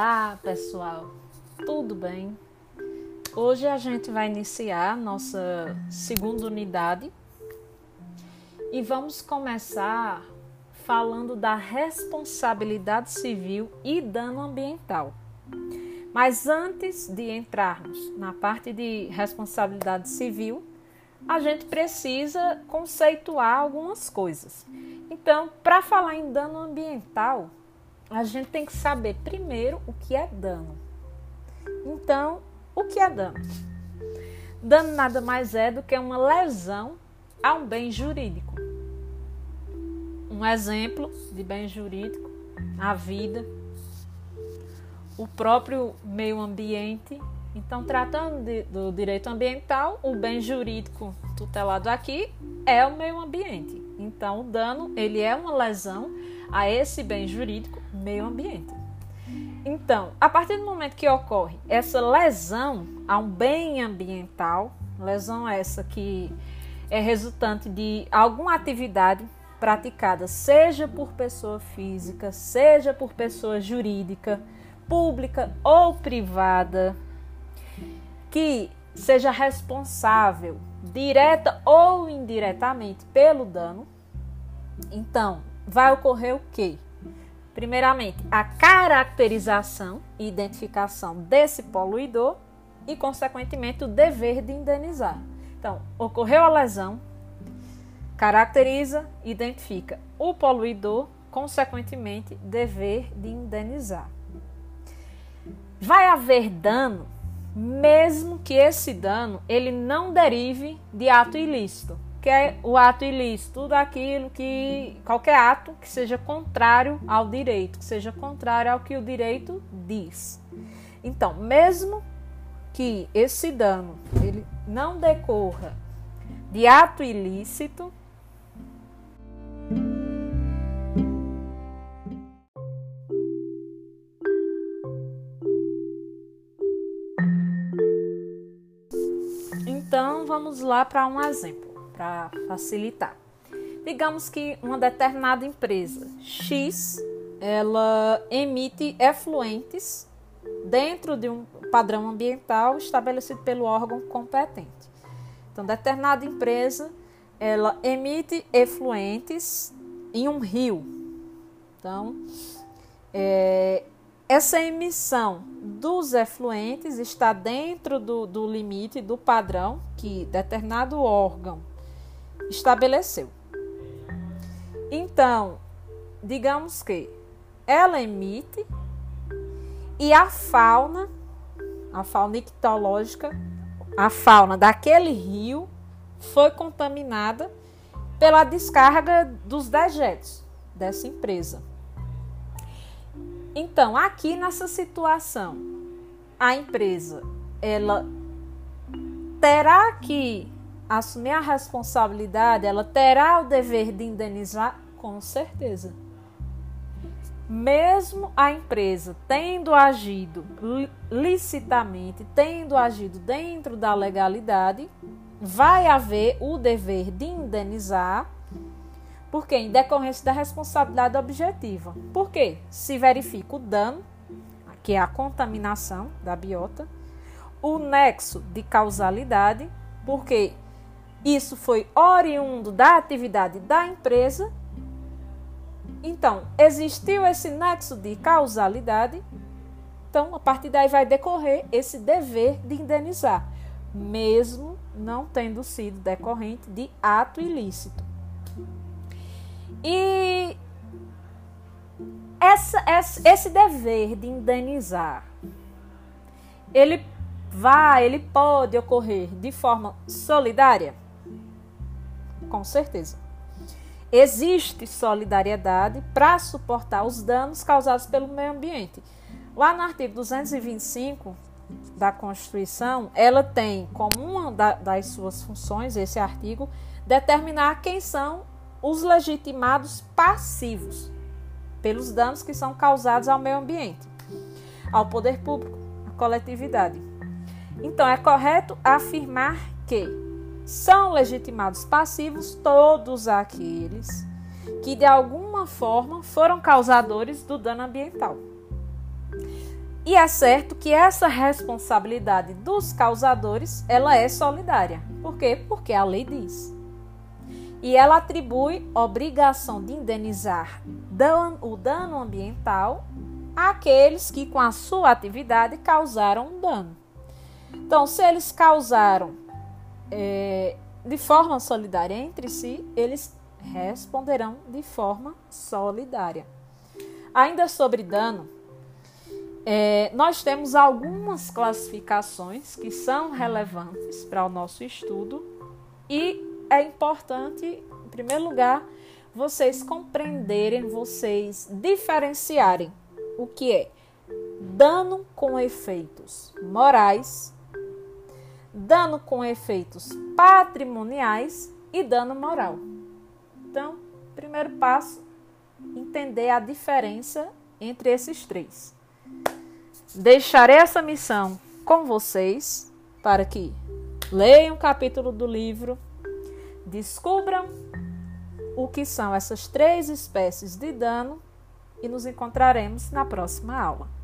Olá, pessoal. Tudo bem? Hoje a gente vai iniciar nossa segunda unidade e vamos começar falando da responsabilidade civil e dano ambiental. Mas antes de entrarmos na parte de responsabilidade civil, a gente precisa conceituar algumas coisas. Então, para falar em dano ambiental, a gente tem que saber primeiro o que é dano. Então, o que é dano? Dano nada mais é do que uma lesão a um bem jurídico. Um exemplo de bem jurídico, a vida, o próprio meio ambiente. Então, tratando de, do direito ambiental, o bem jurídico tutelado aqui é o meio ambiente. Então, o dano ele é uma lesão a esse bem jurídico meio ambiente. Então, a partir do momento que ocorre essa lesão a um bem ambiental, lesão essa que é resultante de alguma atividade praticada, seja por pessoa física, seja por pessoa jurídica, pública ou privada, que seja responsável, direta ou indiretamente, pelo dano, então vai ocorrer o quê? Primeiramente, a caracterização e identificação desse poluidor e, consequentemente, o dever de indenizar. Então, ocorreu a lesão, caracteriza, identifica o poluidor, consequentemente, dever de indenizar. Vai haver dano, mesmo que esse dano ele não derive de ato ilícito é o ato ilícito, tudo aquilo que qualquer ato que seja contrário ao direito, que seja contrário ao que o direito diz. Então, mesmo que esse dano ele não decorra de ato ilícito, Então, vamos lá para um exemplo para facilitar. Digamos que uma determinada empresa X ela emite efluentes dentro de um padrão ambiental estabelecido pelo órgão competente. Então, determinada empresa ela emite efluentes em um rio. Então, é, essa emissão dos efluentes está dentro do, do limite do padrão que determinado órgão estabeleceu. Então, digamos que ela emite e a fauna, a fauna ictológica, a fauna daquele rio foi contaminada pela descarga dos dejetos dessa empresa. Então, aqui nessa situação, a empresa ela terá que assumir a responsabilidade, ela terá o dever de indenizar, com certeza. Mesmo a empresa tendo agido licitamente, tendo agido dentro da legalidade, vai haver o dever de indenizar, porque em decorrência da responsabilidade objetiva. Por quê? Se verifica o dano, que é a contaminação da biota, o nexo de causalidade, porque isso foi oriundo da atividade da empresa. Então, existiu esse nexo de causalidade. Então, a partir daí vai decorrer esse dever de indenizar, mesmo não tendo sido decorrente de ato ilícito. E essa, esse dever de indenizar, ele vai, ele pode ocorrer de forma solidária? Com certeza. Existe solidariedade para suportar os danos causados pelo meio ambiente. Lá no artigo 225 da Constituição, ela tem como uma das suas funções, esse artigo, determinar quem são os legitimados passivos pelos danos que são causados ao meio ambiente, ao poder público, à coletividade. Então, é correto afirmar que são legitimados passivos todos aqueles que de alguma forma foram causadores do dano ambiental. E é certo que essa responsabilidade dos causadores, ela é solidária. Por quê? Porque a lei diz. E ela atribui obrigação de indenizar o dano ambiental àqueles que com a sua atividade causaram um dano. Então, se eles causaram é, de forma solidária entre si, eles responderão de forma solidária. Ainda sobre dano, é, nós temos algumas classificações que são relevantes para o nosso estudo e é importante, em primeiro lugar, vocês compreenderem, vocês diferenciarem o que é dano com efeitos morais, dano com efeitos patrimoniais e dano moral. Então, primeiro passo, entender a diferença entre esses três. Deixarei essa missão com vocês para que leiam o capítulo do livro, descubram o que são essas três espécies de dano e nos encontraremos na próxima aula.